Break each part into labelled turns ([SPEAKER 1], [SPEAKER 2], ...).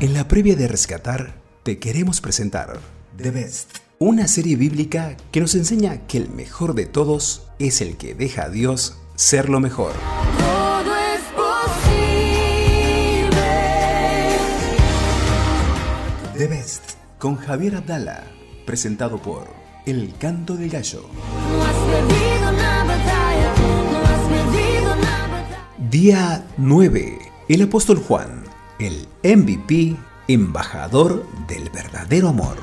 [SPEAKER 1] En la previa de Rescatar, te queremos presentar The Best, una serie bíblica que nos enseña que el mejor de todos es el que deja a Dios ser lo mejor.
[SPEAKER 2] Todo es posible.
[SPEAKER 1] The Best, con Javier Abdala, presentado por El Canto del Gallo.
[SPEAKER 2] No has perdido una batalla, no has perdido una batalla.
[SPEAKER 1] Día 9. El apóstol Juan, el MVP, embajador del verdadero amor.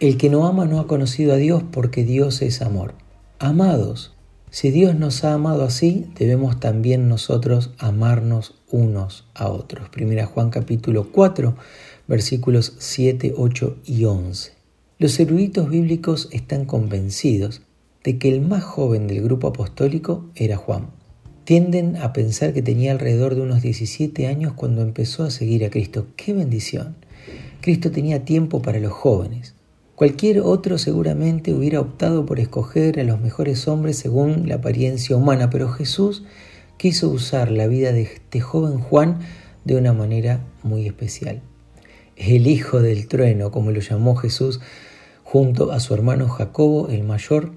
[SPEAKER 3] El que no ama no ha conocido a Dios porque Dios es amor. Amados, si Dios nos ha amado así, debemos también nosotros amarnos unos a otros. Primera Juan capítulo 4, versículos 7, 8 y 11. Los eruditos bíblicos están convencidos de que el más joven del grupo apostólico era Juan. Tienden a pensar que tenía alrededor de unos 17 años cuando empezó a seguir a Cristo. ¡Qué bendición! Cristo tenía tiempo para los jóvenes. Cualquier otro seguramente hubiera optado por escoger a los mejores hombres según la apariencia humana, pero Jesús quiso usar la vida de este joven Juan de una manera muy especial. El hijo del trueno, como lo llamó Jesús, junto a su hermano Jacobo, el mayor,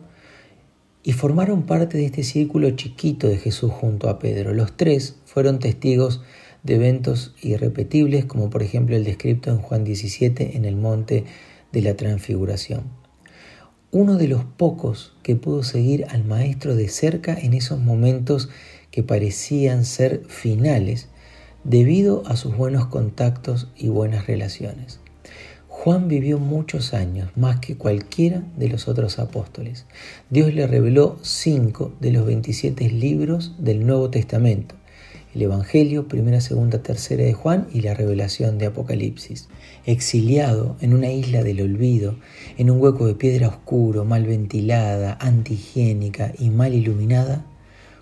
[SPEAKER 3] y formaron parte de este círculo chiquito de Jesús junto a Pedro. Los tres fueron testigos de eventos irrepetibles, como por ejemplo el descrito en Juan 17 en el monte de la transfiguración. Uno de los pocos que pudo seguir al Maestro de cerca en esos momentos que parecían ser finales debido a sus buenos contactos y buenas relaciones. Juan vivió muchos años, más que cualquiera de los otros apóstoles. Dios le reveló cinco de los 27 libros del Nuevo Testamento el Evangelio, primera, segunda, tercera de Juan y la revelación de Apocalipsis. Exiliado en una isla del olvido, en un hueco de piedra oscuro, mal ventilada, antihigiénica y mal iluminada,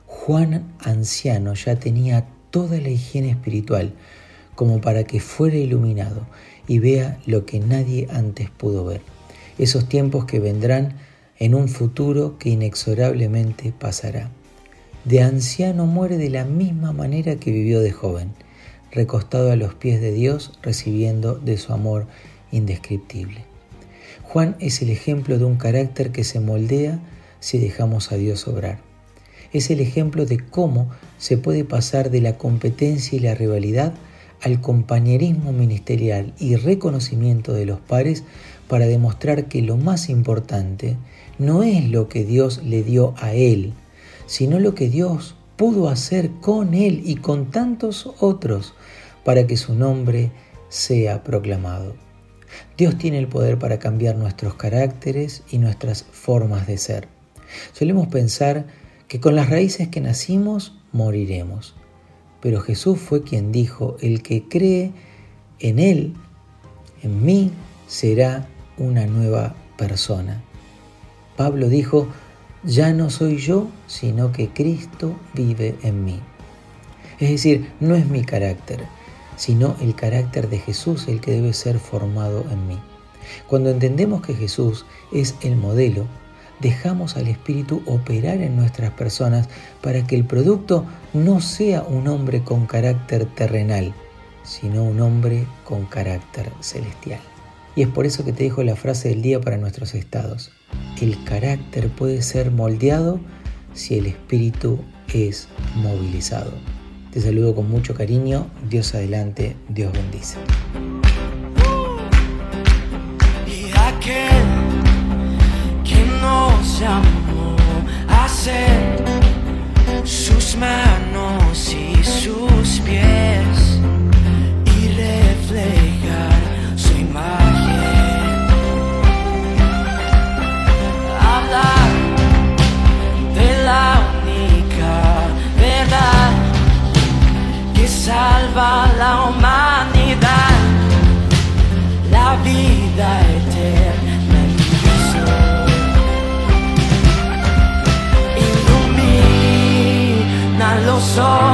[SPEAKER 3] Juan anciano ya tenía toda la higiene espiritual como para que fuera iluminado y vea lo que nadie antes pudo ver. Esos tiempos que vendrán en un futuro que inexorablemente pasará de anciano muere de la misma manera que vivió de joven, recostado a los pies de Dios, recibiendo de su amor indescriptible. Juan es el ejemplo de un carácter que se moldea si dejamos a Dios obrar. Es el ejemplo de cómo se puede pasar de la competencia y la rivalidad al compañerismo ministerial y reconocimiento de los pares para demostrar que lo más importante no es lo que Dios le dio a él, sino lo que Dios pudo hacer con él y con tantos otros para que su nombre sea proclamado. Dios tiene el poder para cambiar nuestros caracteres y nuestras formas de ser. Solemos pensar que con las raíces que nacimos moriremos, pero Jesús fue quien dijo, el que cree en Él, en mí, será una nueva persona. Pablo dijo, ya no soy yo, sino que Cristo vive en mí. Es decir, no es mi carácter, sino el carácter de Jesús el que debe ser formado en mí. Cuando entendemos que Jesús es el modelo, dejamos al Espíritu operar en nuestras personas para que el producto no sea un hombre con carácter terrenal, sino un hombre con carácter celestial. Y es por eso que te dejo la frase del día para nuestros estados el carácter puede ser moldeado si el espíritu es movilizado. Te saludo con mucho cariño, Dios adelante, Dios bendice.
[SPEAKER 4] Nos llamó a ser sus manos y sus pies y reflejar su imagen. Hablar de la única verdad que salva la humanidad, la vida eterna song.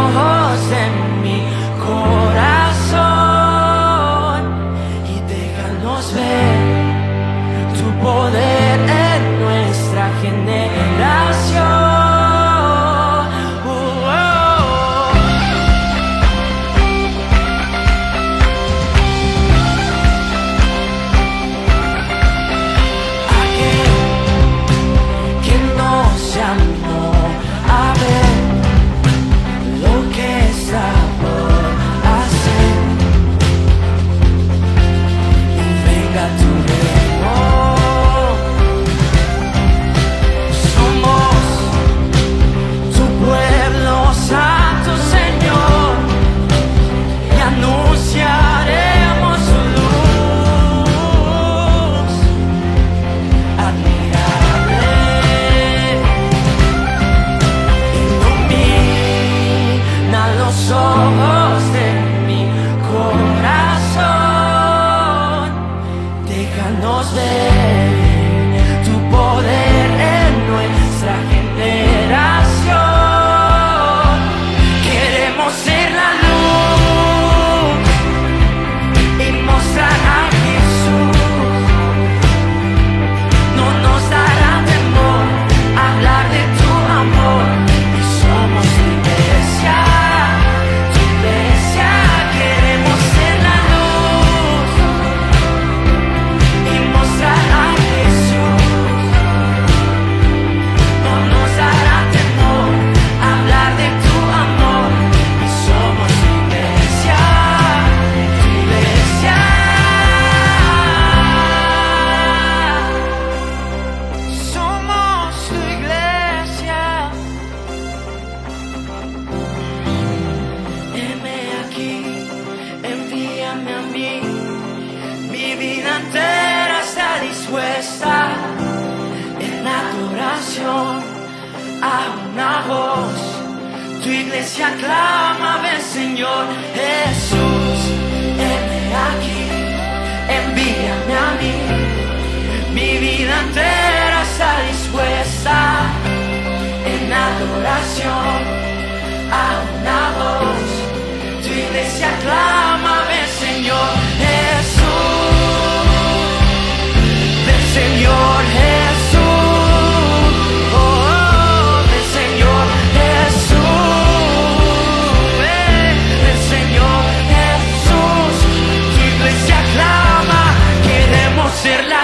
[SPEAKER 4] 想をして Mi vida entera está dispuesta en adoración a una voz. Tu iglesia clama, ven Señor Jesús, heme aquí, envíame a mí. Mi vida entera está dispuesta en adoración a ser la